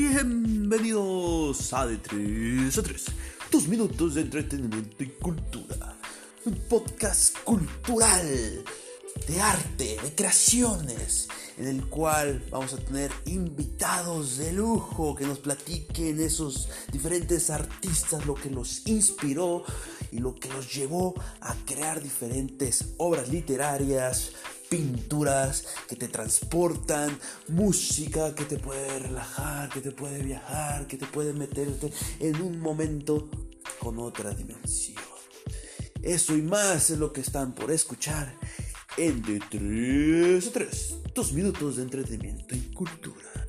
Bienvenidos a De 3 a 3, tus minutos de entretenimiento y cultura. Un podcast cultural, de arte, de creaciones, en el cual vamos a tener invitados de lujo que nos platiquen esos diferentes artistas, lo que los inspiró y lo que los llevó a crear diferentes obras literarias, pinturas que te transportan, música que te puede relajar, que te puede viajar, que te puede meterte en un momento con otra dimensión. Eso y más es lo que están por escuchar en De 3 a 3, dos minutos de entretenimiento y cultura.